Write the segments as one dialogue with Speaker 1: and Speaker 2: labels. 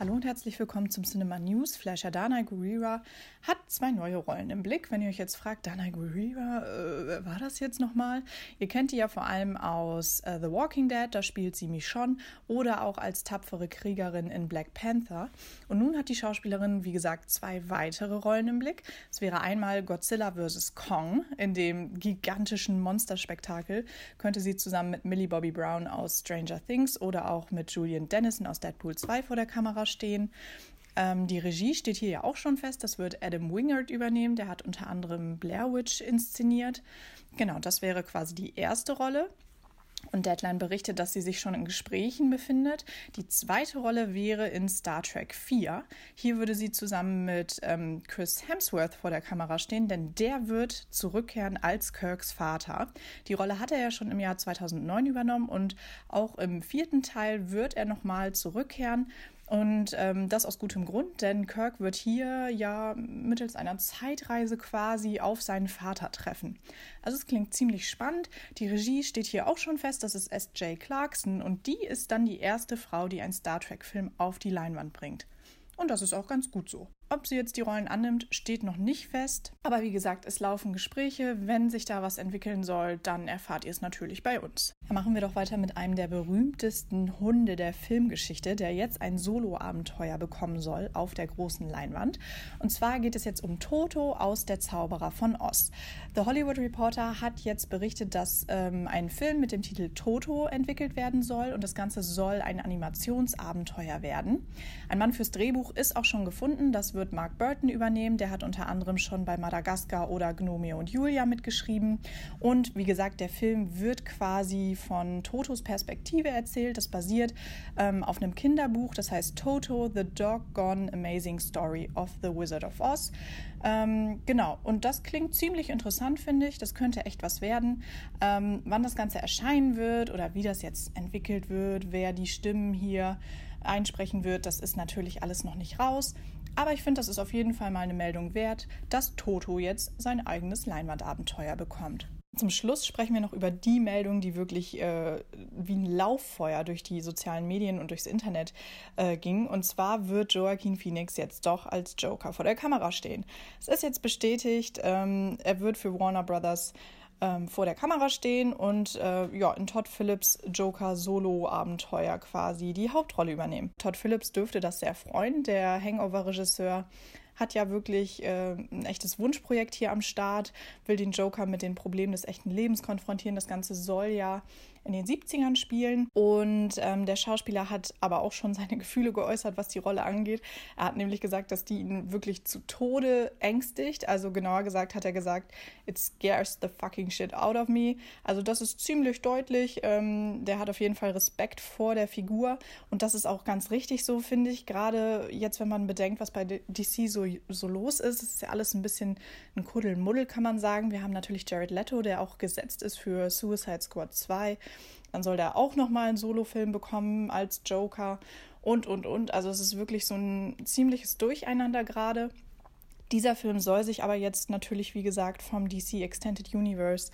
Speaker 1: Hallo und herzlich willkommen zum Cinema News. Flasher Danai Gurira hat zwei neue Rollen im Blick. Wenn ihr euch jetzt fragt, Danai Gurira, äh, war das jetzt nochmal? Ihr kennt die ja vor allem aus äh, The Walking Dead, da spielt sie Michonne, oder auch als tapfere Kriegerin in Black Panther. Und nun hat die Schauspielerin, wie gesagt, zwei weitere Rollen im Blick. Es wäre einmal Godzilla vs. Kong. In dem gigantischen Monsterspektakel könnte sie zusammen mit Millie Bobby Brown aus Stranger Things oder auch mit Julian Dennison aus Deadpool 2 vor der Kamera stehen. Ähm, die Regie steht hier ja auch schon fest. Das wird Adam Wingard übernehmen. Der hat unter anderem Blair Witch inszeniert. Genau, das wäre quasi die erste Rolle. Und Deadline berichtet, dass sie sich schon in Gesprächen befindet. Die zweite Rolle wäre in Star Trek 4. Hier würde sie zusammen mit ähm, Chris Hemsworth vor der Kamera stehen, denn der wird zurückkehren als Kirks Vater. Die Rolle hat er ja schon im Jahr 2009 übernommen und auch im vierten Teil wird er nochmal zurückkehren. Und ähm, das aus gutem Grund, denn Kirk wird hier ja mittels einer Zeitreise quasi auf seinen Vater treffen. Also es klingt ziemlich spannend. Die Regie steht hier auch schon fest, das ist S.J. Clarkson und die ist dann die erste Frau, die einen Star Trek-Film auf die Leinwand bringt. Und das ist auch ganz gut so. Ob sie jetzt die Rollen annimmt, steht noch nicht fest. Aber wie gesagt, es laufen Gespräche. Wenn sich da was entwickeln soll, dann erfahrt ihr es natürlich bei uns. Dann machen wir doch weiter mit einem der berühmtesten Hunde der Filmgeschichte, der jetzt ein Solo-Abenteuer bekommen soll auf der großen Leinwand. Und zwar geht es jetzt um Toto aus Der Zauberer von Oz. The Hollywood Reporter hat jetzt berichtet, dass ähm, ein Film mit dem Titel Toto entwickelt werden soll und das Ganze soll ein Animationsabenteuer werden. Ein Mann fürs Drehbuch ist auch schon gefunden. Das wird wird Mark Burton übernehmen. Der hat unter anderem schon bei Madagaskar oder Gnomeo und Julia mitgeschrieben. Und wie gesagt, der Film wird quasi von Totos Perspektive erzählt. Das basiert ähm, auf einem Kinderbuch, das heißt Toto, The Doggone Amazing Story of the Wizard of Oz. Ähm, genau, und das klingt ziemlich interessant, finde ich. Das könnte echt was werden. Ähm, wann das Ganze erscheinen wird oder wie das jetzt entwickelt wird, wer die Stimmen hier einsprechen wird, das ist natürlich alles noch nicht raus. Aber ich finde, das ist auf jeden Fall mal eine Meldung wert, dass Toto jetzt sein eigenes Leinwandabenteuer bekommt. Zum Schluss sprechen wir noch über die Meldung, die wirklich äh, wie ein Lauffeuer durch die sozialen Medien und durchs Internet äh, ging. Und zwar wird Joaquin Phoenix jetzt doch als Joker vor der Kamera stehen. Es ist jetzt bestätigt, ähm, er wird für Warner Brothers ähm, vor der Kamera stehen und äh, ja, in Todd Phillips Joker Solo-Abenteuer quasi die Hauptrolle übernehmen. Todd Phillips dürfte das sehr freuen, der Hangover-Regisseur hat ja wirklich äh, ein echtes Wunschprojekt hier am Start, will den Joker mit den Problemen des echten Lebens konfrontieren. Das Ganze soll ja in den 70ern spielen. Und ähm, der Schauspieler hat aber auch schon seine Gefühle geäußert, was die Rolle angeht. Er hat nämlich gesagt, dass die ihn wirklich zu Tode ängstigt. Also genauer gesagt hat er gesagt, it scares the fucking shit out of me. Also das ist ziemlich deutlich. Ähm, der hat auf jeden Fall Respekt vor der Figur. Und das ist auch ganz richtig so, finde ich. Gerade jetzt, wenn man bedenkt, was bei DC so, so los ist, ist ja alles ein bisschen ein Kuddelmuddel, kann man sagen. Wir haben natürlich Jared Leto, der auch gesetzt ist für Suicide Squad 2. Dann soll der auch nochmal einen Solofilm bekommen als Joker und, und, und. Also es ist wirklich so ein ziemliches Durcheinander gerade. Dieser Film soll sich aber jetzt natürlich, wie gesagt, vom DC Extended Universe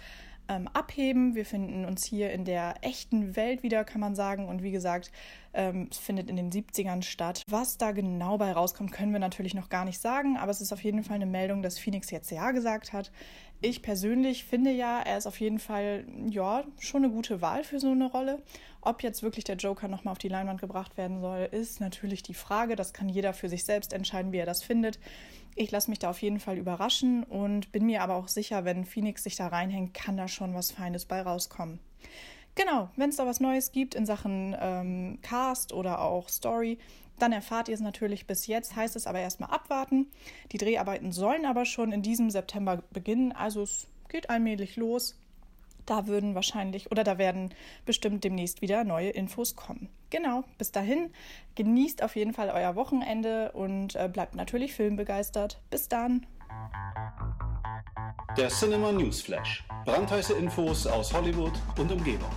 Speaker 1: ähm, abheben. Wir finden uns hier in der echten Welt wieder, kann man sagen. Und wie gesagt, ähm, es findet in den 70ern statt. Was da genau bei rauskommt, können wir natürlich noch gar nicht sagen. Aber es ist auf jeden Fall eine Meldung, dass Phoenix jetzt Ja gesagt hat. Ich persönlich finde ja, er ist auf jeden Fall ja schon eine gute Wahl für so eine Rolle. Ob jetzt wirklich der Joker nochmal auf die Leinwand gebracht werden soll, ist natürlich die Frage. Das kann jeder für sich selbst entscheiden, wie er das findet. Ich lasse mich da auf jeden Fall überraschen und bin mir aber auch sicher, wenn Phoenix sich da reinhängt, kann da schon was Feines bei rauskommen. Genau, wenn es da was Neues gibt in Sachen ähm, Cast oder auch Story, dann erfahrt ihr es natürlich bis jetzt, heißt es aber erstmal abwarten. Die Dreharbeiten sollen aber schon in diesem September beginnen, also es geht allmählich los. Da würden wahrscheinlich oder da werden bestimmt demnächst wieder neue Infos kommen. Genau, bis dahin genießt auf jeden Fall euer Wochenende und äh, bleibt natürlich filmbegeistert. Bis dann.
Speaker 2: Der Cinema News Flash. Brandheiße Infos aus Hollywood und Umgebung.